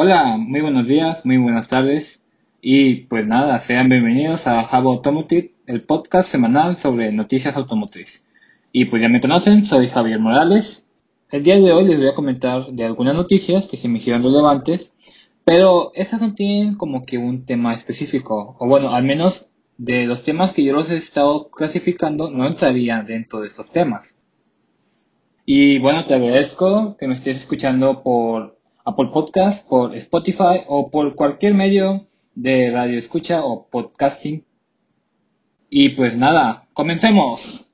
Hola, muy buenos días, muy buenas tardes y pues nada, sean bienvenidos a Java Automotive, el podcast semanal sobre noticias automotriz. Y pues ya me conocen, soy Javier Morales. El día de hoy les voy a comentar de algunas noticias que se me hicieron relevantes, pero estas no tienen como que un tema específico, o bueno, al menos de los temas que yo los he estado clasificando no entraría dentro de estos temas. Y bueno, te agradezco que me estés escuchando por Apple Podcast, por Spotify o por cualquier medio de radio escucha o podcasting. Y pues nada, comencemos.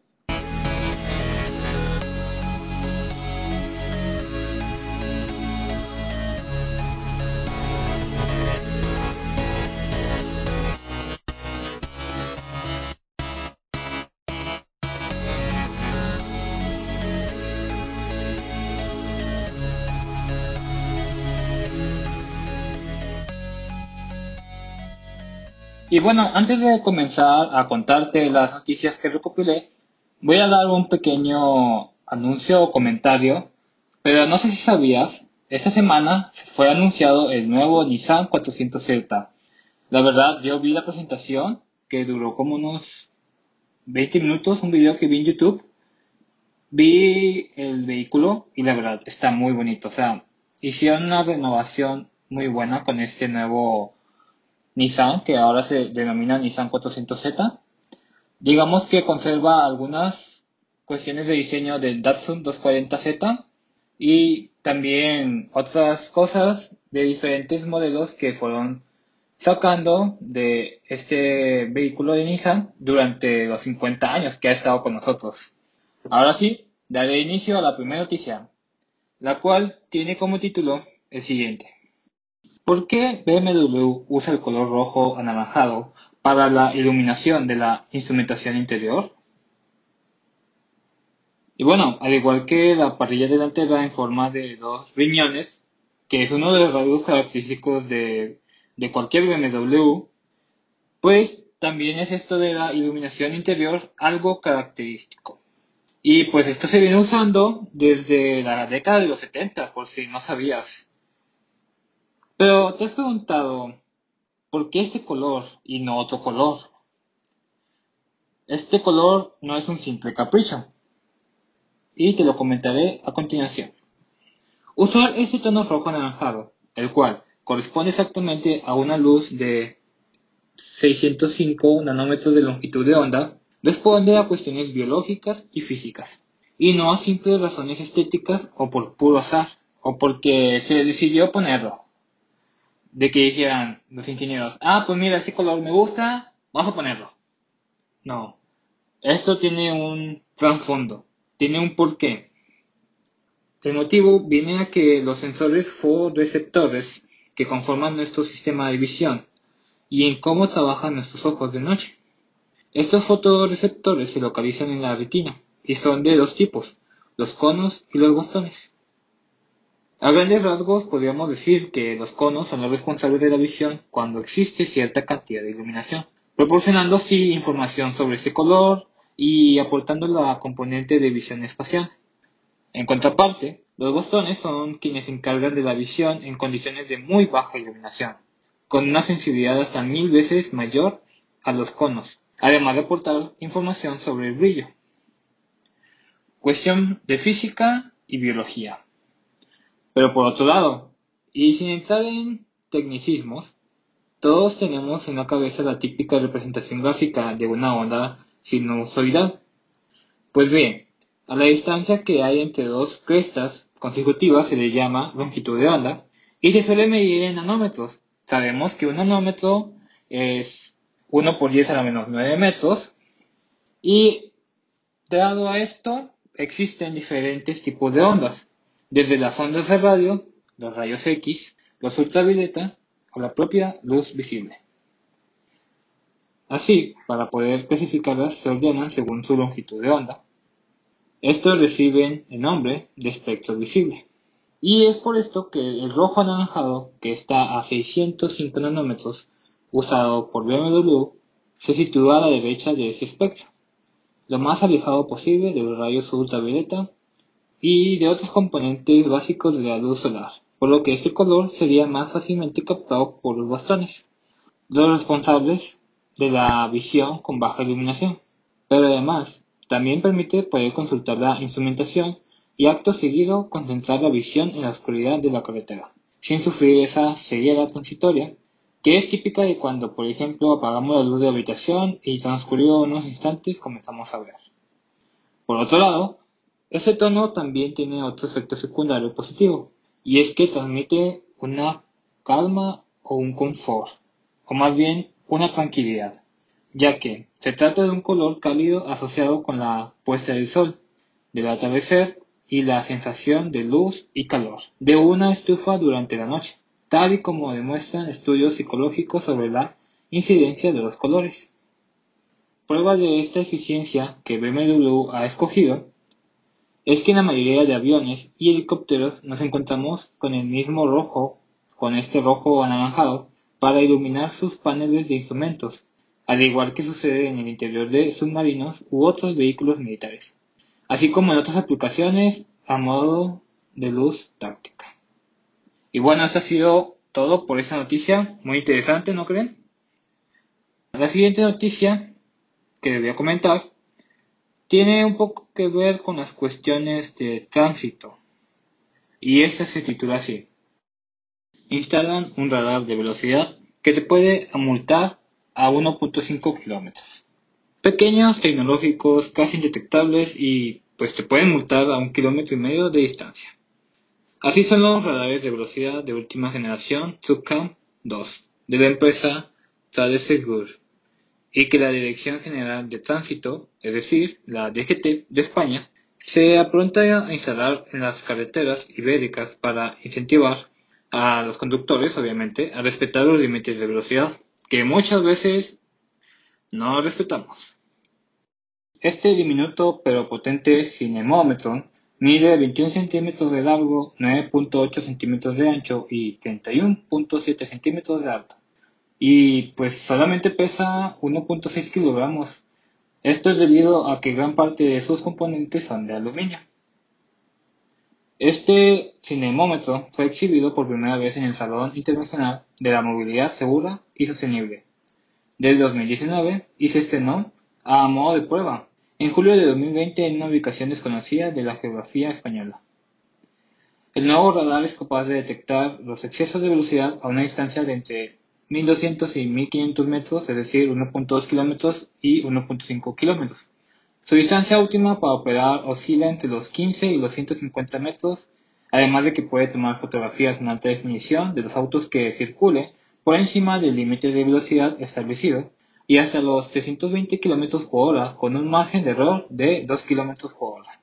Y bueno, antes de comenzar a contarte las noticias que recopilé, voy a dar un pequeño anuncio o comentario, pero no sé si sabías, esta semana fue anunciado el nuevo Nissan 400Z. La verdad, yo vi la presentación, que duró como unos 20 minutos, un video que vi en YouTube. Vi el vehículo y la verdad está muy bonito. O sea, hicieron una renovación muy buena con este nuevo Nissan, que ahora se denomina Nissan 400Z. Digamos que conserva algunas cuestiones de diseño del Datsun 240Z y también otras cosas de diferentes modelos que fueron sacando de este vehículo de Nissan durante los 50 años que ha estado con nosotros. Ahora sí, daré inicio a la primera noticia, la cual tiene como título el siguiente. ¿Por qué BMW usa el color rojo anaranjado para la iluminación de la instrumentación interior? Y bueno, al igual que la parrilla delantera en forma de dos riñones, que es uno de los rasgos característicos de, de cualquier BMW, pues también es esto de la iluminación interior algo característico. Y pues esto se viene usando desde la década de los 70, por si no sabías. Pero te has preguntado, ¿por qué este color y no otro color? Este color no es un simple capricho. Y te lo comentaré a continuación. Usar este tono rojo anaranjado, el cual corresponde exactamente a una luz de 605 nanómetros de longitud de onda, responde a cuestiones biológicas y físicas, y no a simples razones estéticas o por puro azar, o porque se decidió ponerlo de que dijeran los ingenieros, ah, pues mira, ese color me gusta, vamos a ponerlo. No, esto tiene un trasfondo, tiene un porqué. El motivo viene a que los sensores fotoreceptores que conforman nuestro sistema de visión y en cómo trabajan nuestros ojos de noche. Estos fotoreceptores se localizan en la retina y son de dos tipos, los conos y los bastones. A grandes rasgos podríamos decir que los conos son los responsables de la visión cuando existe cierta cantidad de iluminación, proporcionando así información sobre ese color y aportando la componente de visión espacial. En contraparte, los bastones son quienes se encargan de la visión en condiciones de muy baja iluminación, con una sensibilidad hasta mil veces mayor a los conos, además de aportar información sobre el brillo. Cuestión de física y biología. Pero por otro lado, y sin entrar en tecnicismos, todos tenemos en la cabeza la típica representación gráfica de una onda sinusoidal. Pues bien, a la distancia que hay entre dos crestas consecutivas se le llama longitud de onda y se suele medir en nanómetros. Sabemos que un nanómetro es 1 por 10 a la menos 9 metros y dado a esto existen diferentes tipos de ondas desde las ondas de radio, los rayos X, los ultravioleta o la propia luz visible. Así, para poder clasificarlas se ordenan según su longitud de onda. Estos reciben el nombre de espectro visible. Y es por esto que el rojo anaranjado, que está a 605 nanómetros, usado por BMW, se sitúa a la derecha de ese espectro, lo más alejado posible de los rayos ultravioleta y de otros componentes básicos de la luz solar, por lo que este color sería más fácilmente captado por los bastones, los responsables de la visión con baja iluminación. Pero además, también permite poder consultar la instrumentación y acto seguido concentrar la visión en la oscuridad de la carretera, sin sufrir esa ceguera transitoria que es típica de cuando, por ejemplo, apagamos la luz de la habitación y transcurrido unos instantes comenzamos a ver. Por otro lado, ese tono también tiene otro efecto secundario positivo, y es que transmite una calma o un confort, o más bien una tranquilidad, ya que se trata de un color cálido asociado con la puesta del sol, del atardecer y la sensación de luz y calor de una estufa durante la noche tal y como demuestran estudios psicológicos sobre la incidencia de los colores. Prueba de esta eficiencia que BMW ha escogido es que en la mayoría de aviones y helicópteros nos encontramos con el mismo rojo, con este rojo anaranjado, para iluminar sus paneles de instrumentos, al igual que sucede en el interior de submarinos u otros vehículos militares, así como en otras aplicaciones a modo de luz táctica. Y bueno, eso ha sido todo por esa noticia, muy interesante, ¿no creen? La siguiente noticia que voy a comentar tiene un poco que ver con las cuestiones de tránsito. Y esta se titula así. Instalan un radar de velocidad que te puede multar a 1.5 kilómetros. Pequeños, tecnológicos, casi indetectables y pues te pueden multar a un kilómetro y medio de distancia. Así son los radares de velocidad de última generación TUCAM 2 de la empresa Tradesegur y que la Dirección General de Tránsito, es decir, la DGT de España, se apronta a instalar en las carreteras ibéricas para incentivar a los conductores, obviamente, a respetar los límites de velocidad, que muchas veces no respetamos. Este diminuto pero potente cinemómetro Mide 21 centímetros de largo, 9.8 centímetros de ancho y 31.7 centímetros de alto. Y pues solamente pesa 1.6 kilogramos. Esto es debido a que gran parte de sus componentes son de aluminio. Este cinemómetro fue exhibido por primera vez en el Salón Internacional de la Movilidad Segura y Sostenible del 2019 y se estrenó a modo de prueba en julio de 2020 en una ubicación desconocida de la geografía española. El nuevo radar es capaz de detectar los excesos de velocidad a una distancia de entre 1200 y 1500 metros, es decir, 1.2 kilómetros y 1.5 kilómetros. Su distancia última para operar oscila entre los 15 y los 150 metros, además de que puede tomar fotografías en alta definición de los autos que circule por encima del límite de velocidad establecido y hasta los 320 km por hora con un margen de error de 2 km por hora.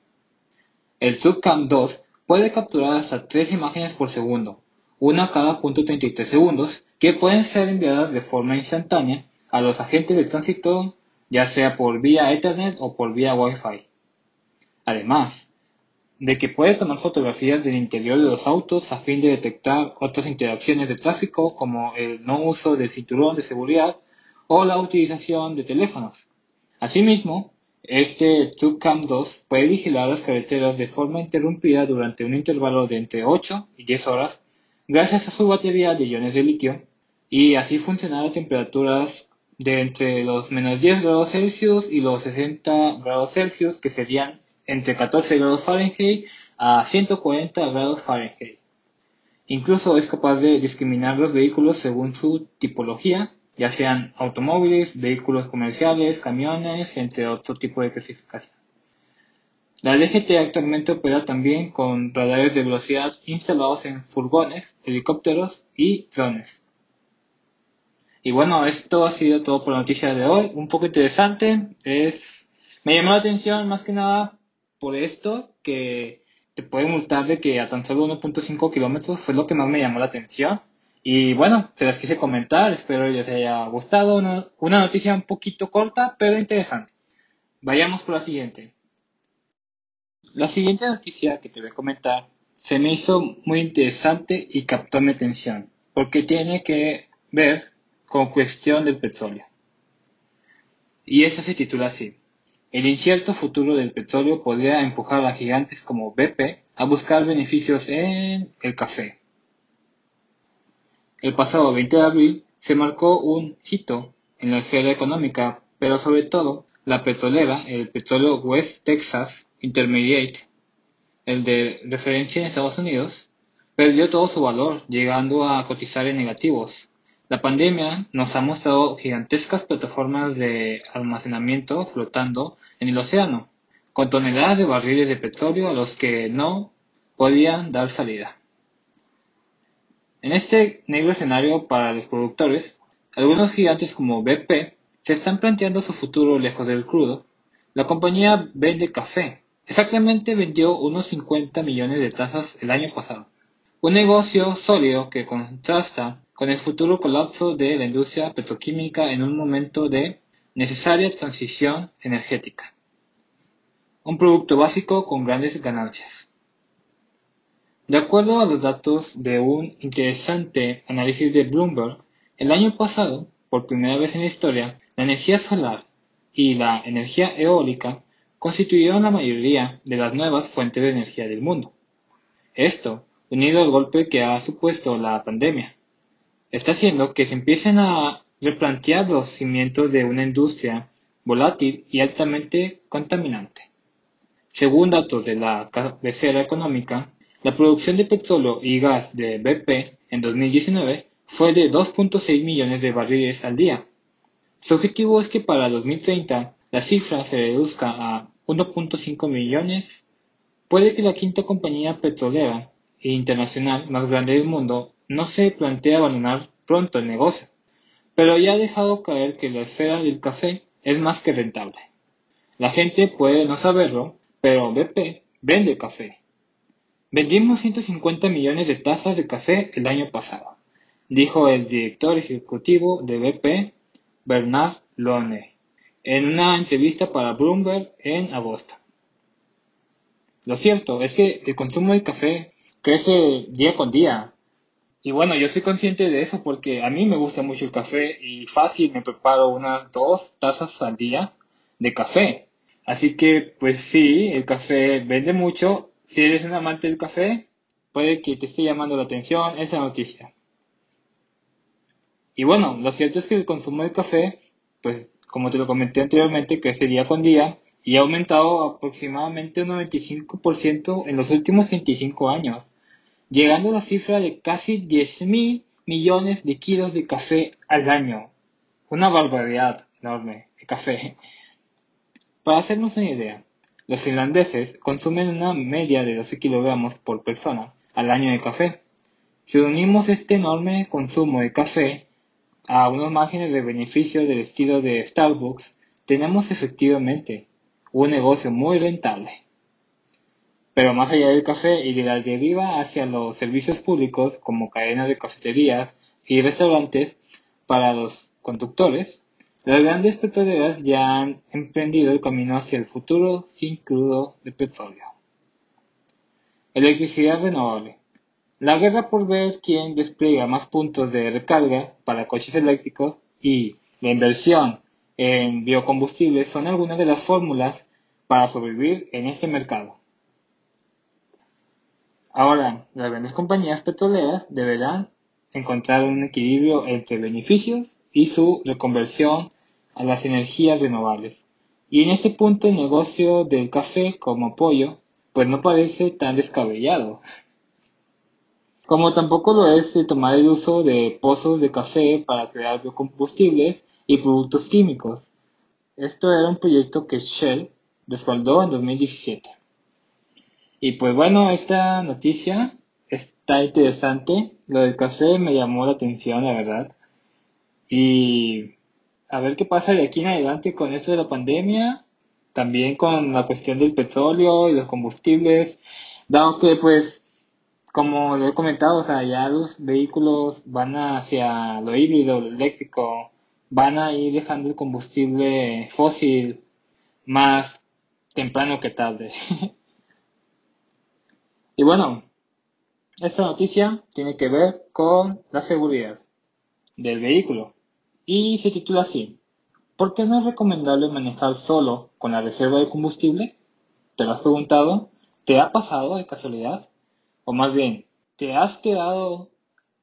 El TrueCam 2 puede capturar hasta 3 imágenes por segundo, una cada .33 segundos, que pueden ser enviadas de forma instantánea a los agentes de tránsito, ya sea por vía Ethernet o por vía Wi-Fi. Además, de que puede tomar fotografías del interior de los autos a fin de detectar otras interacciones de tráfico como el no uso del cinturón de seguridad o la utilización de teléfonos. Asimismo, este TrueCam 2 puede vigilar las carreteras de forma interrumpida durante un intervalo de entre 8 y 10 horas gracias a su batería de iones de litio y así funcionar a temperaturas de entre los menos 10 grados Celsius y los 60 grados Celsius que serían entre 14 grados Fahrenheit a 140 grados Fahrenheit. Incluso es capaz de discriminar los vehículos según su tipología ya sean automóviles, vehículos comerciales, camiones, entre otro tipo de clasificación. La DGT actualmente opera también con radares de velocidad instalados en furgones, helicópteros y drones. Y bueno, esto ha sido todo por la noticia de hoy. Un poco interesante. Es, me llamó la atención más que nada por esto, que te puede multar de que a tan solo 1.5 kilómetros fue lo que más me llamó la atención. Y bueno, se las quise comentar, espero les haya gustado. Una, una noticia un poquito corta, pero interesante. Vayamos por la siguiente. La siguiente noticia que te voy a comentar se me hizo muy interesante y captó mi atención, porque tiene que ver con cuestión del petróleo. Y esa se titula así. El incierto futuro del petróleo podría empujar a gigantes como BP a buscar beneficios en el café. El pasado 20 de abril se marcó un hito en la esfera económica, pero sobre todo la petrolera, el petróleo West Texas Intermediate, el de referencia en Estados Unidos, perdió todo su valor, llegando a cotizar en negativos. La pandemia nos ha mostrado gigantescas plataformas de almacenamiento flotando en el océano, con toneladas de barriles de petróleo a los que no podían dar salida. En este negro escenario para los productores, algunos gigantes como BP se están planteando su futuro lejos del crudo. La compañía vende café. Exactamente vendió unos 50 millones de tazas el año pasado. Un negocio sólido que contrasta con el futuro colapso de la industria petroquímica en un momento de necesaria transición energética. Un producto básico con grandes ganancias. De acuerdo a los datos de un interesante análisis de Bloomberg, el año pasado, por primera vez en la historia, la energía solar y la energía eólica constituyeron la mayoría de las nuevas fuentes de energía del mundo. Esto, unido al golpe que ha supuesto la pandemia, está haciendo que se empiecen a replantear los cimientos de una industria volátil y altamente contaminante. Según datos de la cabecera económica, la producción de petróleo y gas de BP en 2019 fue de 2.6 millones de barriles al día. Su objetivo es que para 2030 la cifra se reduzca a 1.5 millones. Puede que la quinta compañía petrolera e internacional más grande del mundo no se plantee abandonar pronto el negocio, pero ya ha dejado caer que la esfera del café es más que rentable. La gente puede no saberlo, pero BP vende café Vendimos 150 millones de tazas de café el año pasado, dijo el director ejecutivo de BP, Bernard Lone, en una entrevista para Bloomberg en agosto. Lo cierto es que el consumo de café crece día con día. Y bueno, yo soy consciente de eso porque a mí me gusta mucho el café y fácil me preparo unas dos tazas al día de café. Así que pues sí, el café vende mucho si eres un amante del café, puede que te esté llamando la atención esa noticia. Y bueno, lo cierto es que el consumo de café, pues como te lo comenté anteriormente, crece día con día y ha aumentado aproximadamente un 95% en los últimos 25 años, llegando a la cifra de casi 10 mil millones de kilos de café al año. Una barbaridad enorme de café. Para hacernos una idea, los finlandeses consumen una media de 12 kilogramos por persona al año de café. Si unimos este enorme consumo de café a unos márgenes de beneficio del estilo de Starbucks, tenemos efectivamente un negocio muy rentable. Pero más allá del café y de la deriva hacia los servicios públicos como cadenas de cafeterías y restaurantes para los conductores, las grandes petroleras ya han emprendido el camino hacia el futuro sin crudo de petróleo. Electricidad renovable. La guerra por ver quién despliega más puntos de recarga para coches eléctricos y la inversión en biocombustibles son algunas de las fórmulas para sobrevivir en este mercado. Ahora, las grandes compañías petroleras deberán encontrar un equilibrio entre beneficios y su reconversión a las energías renovables. Y en este punto el negocio del café como apoyo pues no parece tan descabellado. Como tampoco lo es de tomar el uso de pozos de café para crear biocombustibles y productos químicos. Esto era un proyecto que Shell respaldó en 2017. Y pues bueno, esta noticia está interesante. Lo del café me llamó la atención, la verdad. Y a ver qué pasa de aquí en adelante con esto de la pandemia, también con la cuestión del petróleo y los combustibles, dado que pues, como lo he comentado, o sea, ya los vehículos van hacia lo híbrido, lo eléctrico, van a ir dejando el combustible fósil más temprano que tarde. y bueno, esta noticia tiene que ver con la seguridad del vehículo y se titula así. ¿Por qué no es recomendable manejar solo con la reserva de combustible? ¿Te lo has preguntado? ¿Te ha pasado de casualidad? O más bien, ¿te has quedado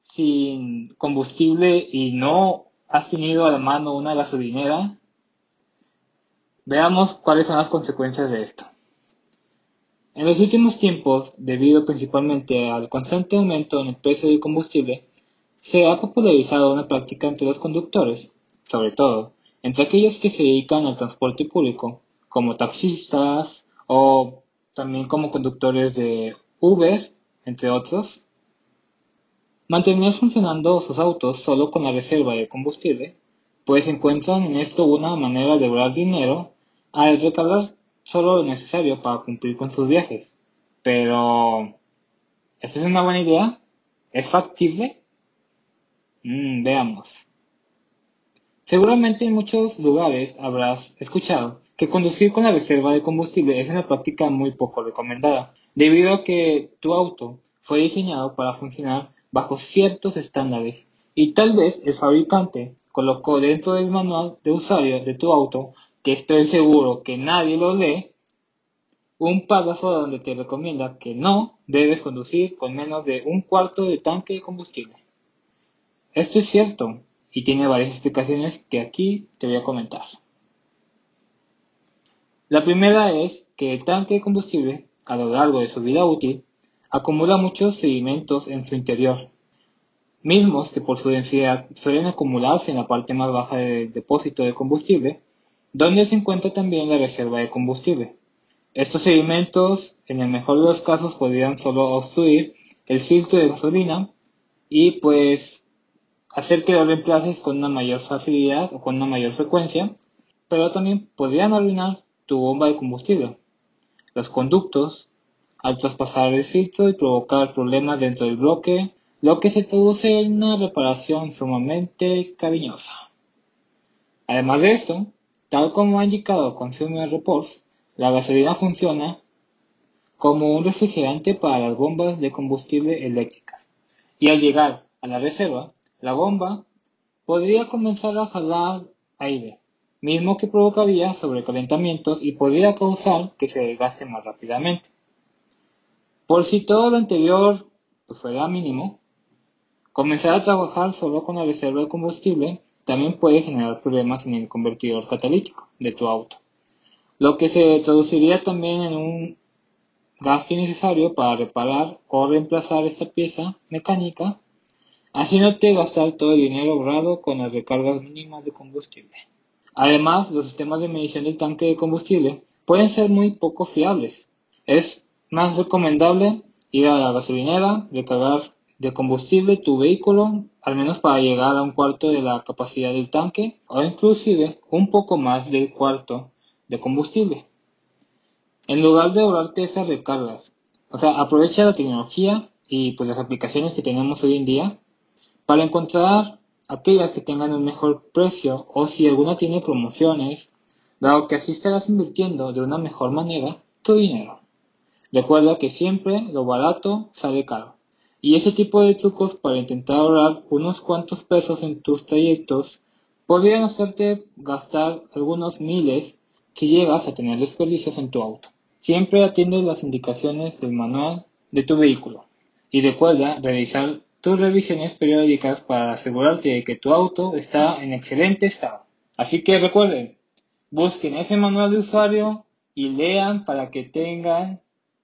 sin combustible y no has tenido a la mano una gasolinera, veamos cuáles son las consecuencias de esto. En los últimos tiempos, debido principalmente al constante aumento en el precio del combustible, se ha popularizado una práctica entre los conductores, sobre todo entre aquellos que se dedican al transporte público, como taxistas o también como conductores de Uber, entre otros, mantener funcionando sus autos solo con la reserva de combustible, pues encuentran en esto una manera de ahorrar dinero al recargar solo lo necesario para cumplir con sus viajes. Pero, ¿esta es una buena idea? ¿Es factible? Mm, veamos. Seguramente en muchos lugares habrás escuchado que conducir con la reserva de combustible es una práctica muy poco recomendada, debido a que tu auto fue diseñado para funcionar bajo ciertos estándares y tal vez el fabricante colocó dentro del manual de usuario de tu auto que estoy seguro que nadie lo lee, un párrafo donde te recomienda que no debes conducir con menos de un cuarto de tanque de combustible. Esto es cierto y tiene varias explicaciones que aquí te voy a comentar. La primera es que el tanque de combustible, a lo largo de su vida útil, acumula muchos sedimentos en su interior, mismos que por su densidad suelen acumularse en la parte más baja del depósito de combustible donde se encuentra también la reserva de combustible. Estos sedimentos, en el mejor de los casos, podrían solo obstruir el filtro de gasolina y pues hacer que lo reemplaces con una mayor facilidad o con una mayor frecuencia, pero también podrían arruinar tu bomba de combustible, los conductos, al traspasar el filtro y provocar problemas dentro del bloque, lo que se traduce en una reparación sumamente cariñosa. Además de esto, Tal como ha indicado Consumer Reports, la gasolina funciona como un refrigerante para las bombas de combustible eléctricas. Y al llegar a la reserva, la bomba podría comenzar a jalar aire, mismo que provocaría sobrecalentamientos y podría causar que se desgaste más rápidamente. Por si todo lo anterior pues, fuera mínimo, comenzar a trabajar solo con la reserva de combustible también puede generar problemas en el convertidor catalítico de tu auto, lo que se traduciría también en un gasto innecesario para reparar o reemplazar esta pieza mecánica, haciéndote gastar todo el dinero ahorrado con las recargas mínimas de combustible. Además, los sistemas de medición del tanque de combustible pueden ser muy poco fiables. Es más recomendable ir a la gasolinera, recargar de combustible tu vehículo, al menos para llegar a un cuarto de la capacidad del tanque o inclusive un poco más del cuarto de combustible. En lugar de ahorrarte esas recargas, o sea, aprovecha la tecnología y pues las aplicaciones que tenemos hoy en día para encontrar aquellas que tengan un mejor precio o si alguna tiene promociones, dado que así estarás invirtiendo de una mejor manera tu dinero. Recuerda que siempre lo barato sale caro. Y ese tipo de trucos para intentar ahorrar unos cuantos pesos en tus trayectos podrían hacerte gastar algunos miles si llegas a tener desperdicios en tu auto. Siempre atiende las indicaciones del manual de tu vehículo y recuerda realizar tus revisiones periódicas para asegurarte de que tu auto está en excelente estado. Así que recuerden, busquen ese manual de usuario y lean para que tengan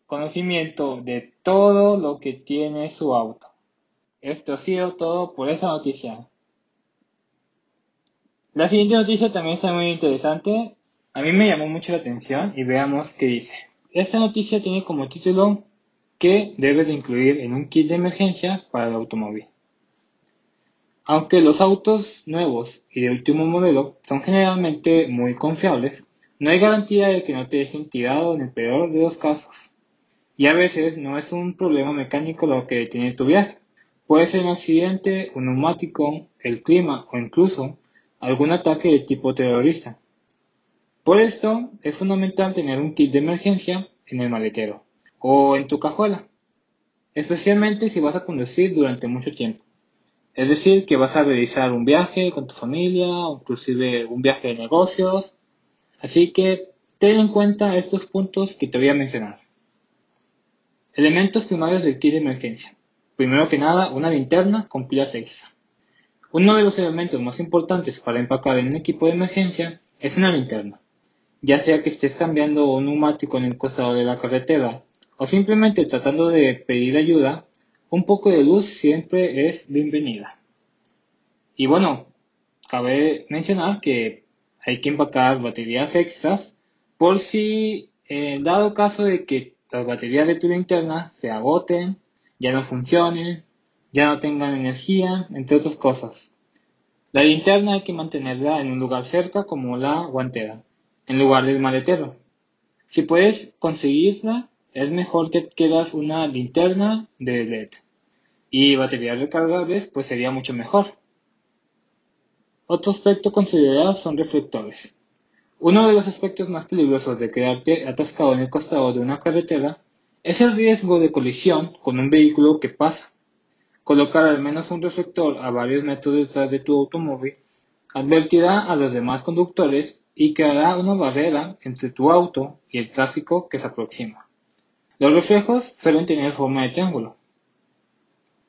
conocimiento de todo lo que tiene su auto. Esto ha sido todo por esa noticia. La siguiente noticia también está muy interesante. A mí me llamó mucho la atención y veamos qué dice. Esta noticia tiene como título que debes de incluir en un kit de emergencia para el automóvil. Aunque los autos nuevos y de último modelo son generalmente muy confiables, no hay garantía de que no te dejen tirado en el peor de los casos. Y a veces no es un problema mecánico lo que detiene tu viaje. Puede ser un accidente, un neumático, el clima o incluso algún ataque de tipo terrorista. Por esto es fundamental tener un kit de emergencia en el maletero o en tu cajuela, especialmente si vas a conducir durante mucho tiempo. Es decir, que vas a realizar un viaje con tu familia o inclusive un viaje de negocios. Así que ten en cuenta estos puntos que te voy a mencionar. Elementos primarios del kit de emergencia. Primero que nada, una linterna con pilas extra. Uno de los elementos más importantes para empacar en un equipo de emergencia es una linterna. Ya sea que estés cambiando un neumático en el costado de la carretera o simplemente tratando de pedir ayuda, un poco de luz siempre es bienvenida. Y bueno, cabe mencionar que hay que empacar baterías extras por si, eh, dado caso de que las baterías de tu linterna se agoten, ya no funcionen, ya no tengan energía, entre otras cosas. La linterna hay que mantenerla en un lugar cerca como la guantera, en lugar del maletero. Si puedes conseguirla, es mejor que quieras una linterna de LED. Y baterías recargables, pues sería mucho mejor. Otro aspecto considerado son reflectores. Uno de los aspectos más peligrosos de quedarte atascado en el costado de una carretera es el riesgo de colisión con un vehículo que pasa. Colocar al menos un reflector a varios metros detrás de tu automóvil advertirá a los demás conductores y creará una barrera entre tu auto y el tráfico que se aproxima. Los reflejos suelen tener forma de triángulo.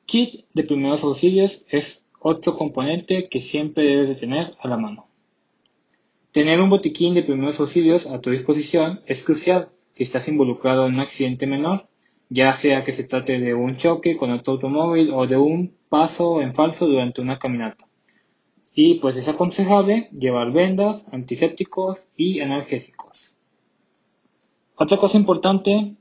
Kit de primeros auxilios es otro componente que siempre debes de tener a la mano. Tener un botiquín de primeros auxilios a tu disposición es crucial si estás involucrado en un accidente menor, ya sea que se trate de un choque con otro automóvil o de un paso en falso durante una caminata. Y pues es aconsejable llevar vendas, antisépticos y analgésicos. Otra cosa importante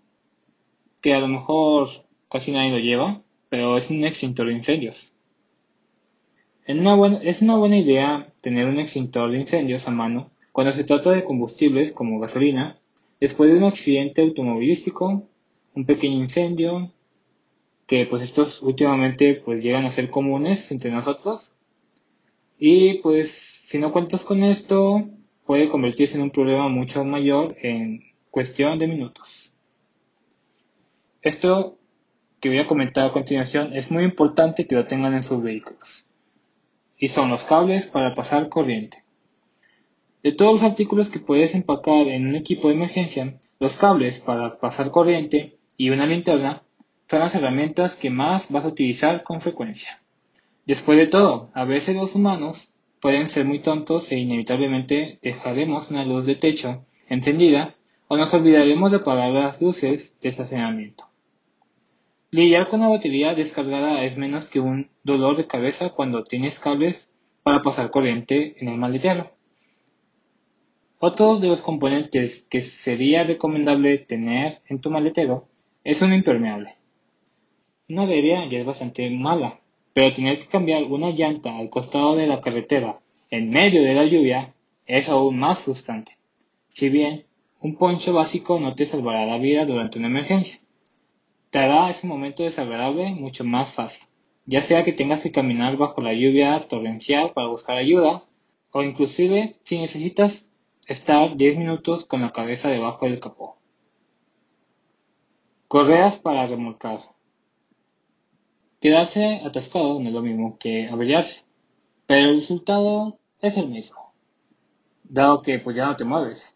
que a lo mejor casi nadie lo lleva, pero es un extintor de incendios es una buena idea tener un extintor de incendios a mano cuando se trata de combustibles como gasolina, después de un accidente automovilístico, un pequeño incendio, que pues estos últimamente pues llegan a ser comunes entre nosotros. Y pues si no cuentas con esto, puede convertirse en un problema mucho mayor en cuestión de minutos. Esto que voy a comentar a continuación es muy importante que lo tengan en sus vehículos y son los cables para pasar corriente. De todos los artículos que puedes empacar en un equipo de emergencia, los cables para pasar corriente y una linterna son las herramientas que más vas a utilizar con frecuencia. Después de todo, a veces los humanos pueden ser muy tontos e inevitablemente dejaremos una luz de techo encendida o nos olvidaremos de apagar las luces de estacionamiento. Lidiar con la batería descargada es menos que un dolor de cabeza cuando tienes cables para pasar corriente en el maletero. Otro de los componentes que sería recomendable tener en tu maletero es un impermeable. Una avería ya es bastante mala, pero tener que cambiar una llanta al costado de la carretera en medio de la lluvia es aún más frustrante. Si bien un poncho básico no te salvará la vida durante una emergencia te hará ese momento desagradable mucho más fácil, ya sea que tengas que caminar bajo la lluvia torrencial para buscar ayuda, o inclusive si necesitas estar 10 minutos con la cabeza debajo del capó. Correas para remolcar. Quedarse atascado no es lo mismo que averiarse, pero el resultado es el mismo, dado que pues ya no te mueves.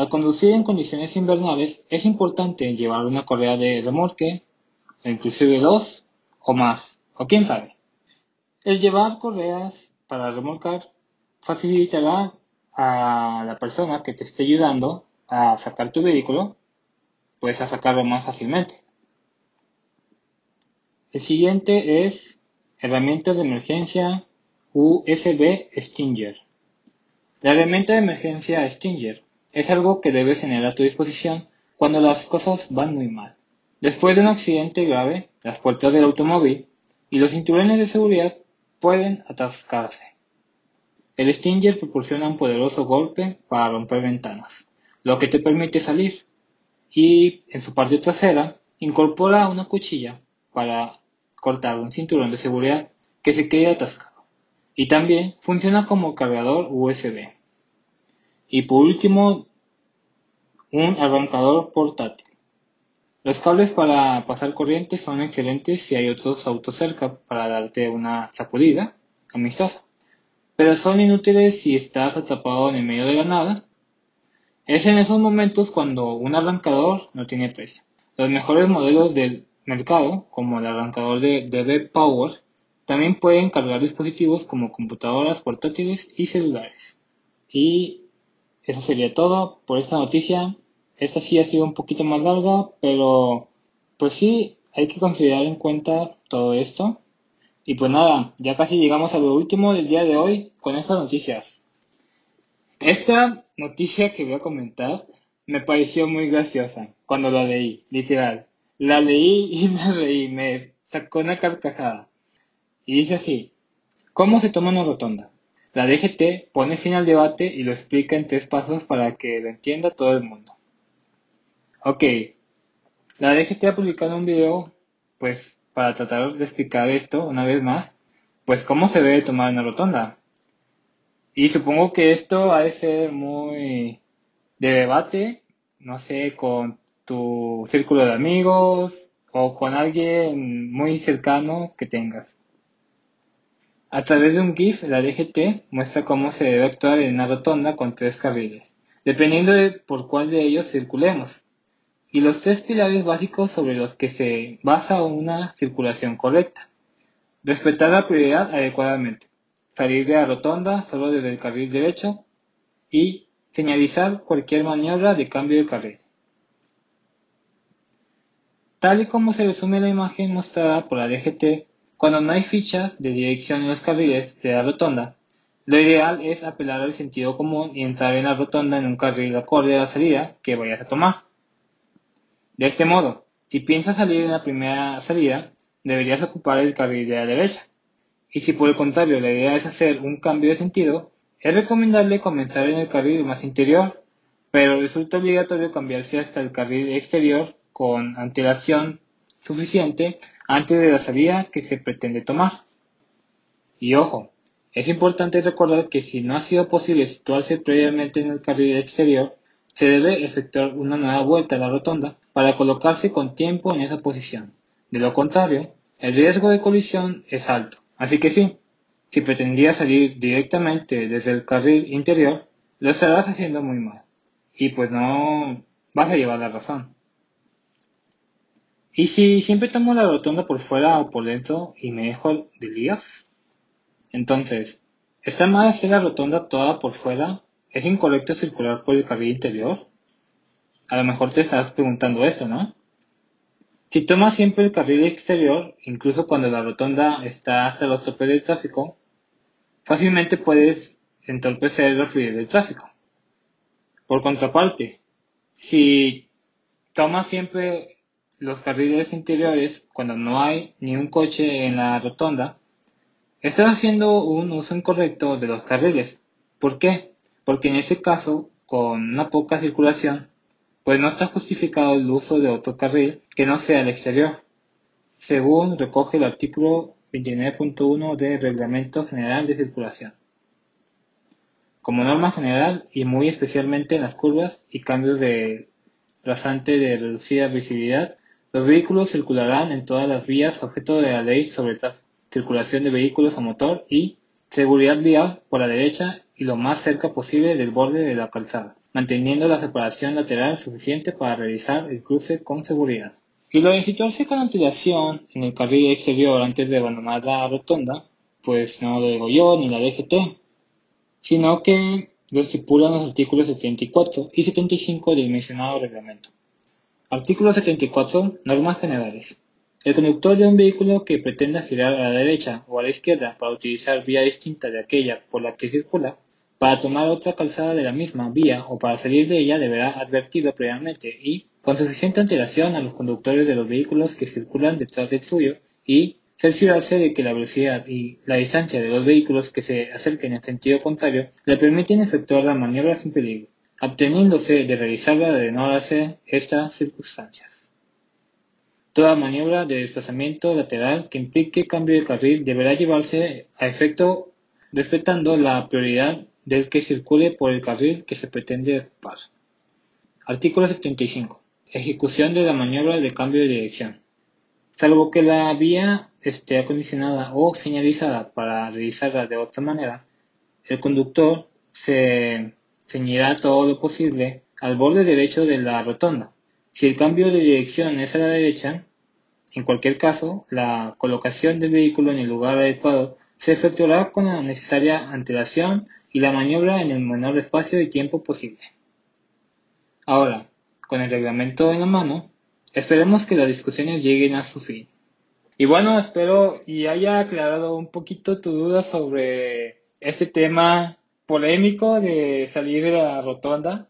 Al conducir en condiciones invernales es importante llevar una correa de remolque, inclusive dos o más, o quién sabe. El llevar correas para remolcar facilitará a la persona que te esté ayudando a sacar tu vehículo, pues a sacarlo más fácilmente. El siguiente es herramienta de emergencia USB Stinger. La herramienta de emergencia Stinger es algo que debes tener a tu disposición cuando las cosas van muy mal. Después de un accidente grave, las puertas del automóvil y los cinturones de seguridad pueden atascarse. El Stinger proporciona un poderoso golpe para romper ventanas, lo que te permite salir, y en su parte trasera incorpora una cuchilla para cortar un cinturón de seguridad que se quede atascado, y también funciona como cargador USB. Y por último, un arrancador portátil. Los cables para pasar corriente son excelentes si hay otros autos cerca para darte una sacudida amistosa, pero son inútiles si estás atrapado en el medio de la nada. Es en esos momentos cuando un arrancador no tiene precio. Los mejores modelos del mercado, como el arrancador de DB Power, también pueden cargar dispositivos como computadoras portátiles y celulares. Y eso sería todo por esta noticia. Esta sí ha sido un poquito más larga, pero pues sí, hay que considerar en cuenta todo esto. Y pues nada, ya casi llegamos a lo último del día de hoy con estas noticias. Esta noticia que voy a comentar me pareció muy graciosa cuando la leí, literal. La leí y me reí, me sacó una carcajada. Y dice así, ¿cómo se toma una rotonda? La DGT pone fin al debate y lo explica en tres pasos para que lo entienda todo el mundo. Ok, la DGT ha publicado un video, pues, para tratar de explicar esto una vez más, pues cómo se debe tomar una rotonda. Y supongo que esto ha de ser muy de debate, no sé, con tu círculo de amigos o con alguien muy cercano que tengas. A través de un GIF, la DGT muestra cómo se debe actuar en una rotonda con tres carriles, dependiendo de por cuál de ellos circulemos, y los tres pilares básicos sobre los que se basa una circulación correcta. Respetar la prioridad adecuadamente, salir de la rotonda solo desde el carril derecho y señalizar cualquier maniobra de cambio de carril. Tal y como se resume la imagen mostrada por la DGT, cuando no hay fichas de dirección en los carriles de la rotonda, lo ideal es apelar al sentido común y entrar en la rotonda en un carril acorde a la salida que vayas a tomar. De este modo, si piensas salir en la primera salida, deberías ocupar el carril de la derecha. Y si por el contrario la idea es hacer un cambio de sentido, es recomendable comenzar en el carril más interior, pero resulta obligatorio cambiarse hasta el carril exterior con antelación suficiente antes de la salida que se pretende tomar. Y ojo, es importante recordar que si no ha sido posible situarse previamente en el carril exterior, se debe efectuar una nueva vuelta a la rotonda para colocarse con tiempo en esa posición. De lo contrario, el riesgo de colisión es alto. Así que sí, si pretendías salir directamente desde el carril interior, lo estarás haciendo muy mal. Y pues no vas a llevar la razón. ¿Y si siempre tomo la rotonda por fuera o por dentro y me dejo de lías? Entonces, ¿está mal hacer la rotonda toda por fuera? ¿Es incorrecto circular por el carril interior? A lo mejor te estás preguntando esto, ¿no? Si tomas siempre el carril exterior, incluso cuando la rotonda está hasta los topes del tráfico, fácilmente puedes entorpecer la fluidez del tráfico. Por contraparte, si tomas siempre los carriles interiores cuando no hay ni un coche en la rotonda, estás haciendo un uso incorrecto de los carriles. ¿Por qué? Porque en ese caso, con una poca circulación, pues no está justificado el uso de otro carril que no sea el exterior, según recoge el artículo 29.1 del Reglamento General de Circulación. Como norma general y muy especialmente en las curvas y cambios de rasante de reducida visibilidad, los vehículos circularán en todas las vías objeto de la ley sobre circulación de vehículos a motor y seguridad vial por la derecha y lo más cerca posible del borde de la calzada manteniendo la separación lateral suficiente para realizar el cruce con seguridad. Y lo de situarse con antelación en el carril exterior antes de abandonar la rotonda, pues no lo digo yo ni la DGT, sino que lo estipulan los artículos 74 y 75 del mencionado reglamento. Artículo 74. Normas generales. El conductor de un vehículo que pretenda girar a la derecha o a la izquierda para utilizar vía distinta de aquella por la que circula para tomar otra calzada de la misma vía o para salir de ella deberá advertirlo previamente y, con suficiente antelación a los conductores de los vehículos que circulan detrás del suyo y cerciorarse de que la velocidad y la distancia de los vehículos que se acerquen en sentido contrario le permiten efectuar la maniobra sin peligro, obteniéndose de realizarla de no darse estas circunstancias. Toda maniobra de desplazamiento lateral que implique cambio de carril deberá llevarse a efecto respetando la prioridad del que circule por el carril que se pretende ocupar. Artículo 75. Ejecución de la maniobra de cambio de dirección. Salvo que la vía esté acondicionada o señalizada para realizarla de otra manera, el conductor se ceñirá todo lo posible al borde derecho de la rotonda. Si el cambio de dirección es a la derecha, En cualquier caso, la colocación del vehículo en el lugar adecuado se efectuará con la necesaria antelación y la maniobra en el menor espacio y tiempo posible. Ahora, con el reglamento en la mano, esperemos que las discusiones lleguen a su fin. Y bueno, espero y haya aclarado un poquito tu duda sobre este tema polémico de salir de la rotonda.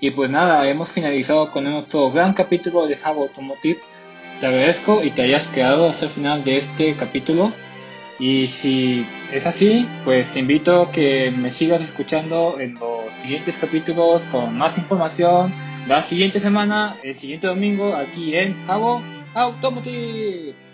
Y pues nada, hemos finalizado con otro gran capítulo de Java Automotive. Te agradezco y te hayas quedado hasta el final de este capítulo. Y si es así, pues te invito a que me sigas escuchando en los siguientes capítulos con más información la siguiente semana, el siguiente domingo, aquí en Javo Automotive.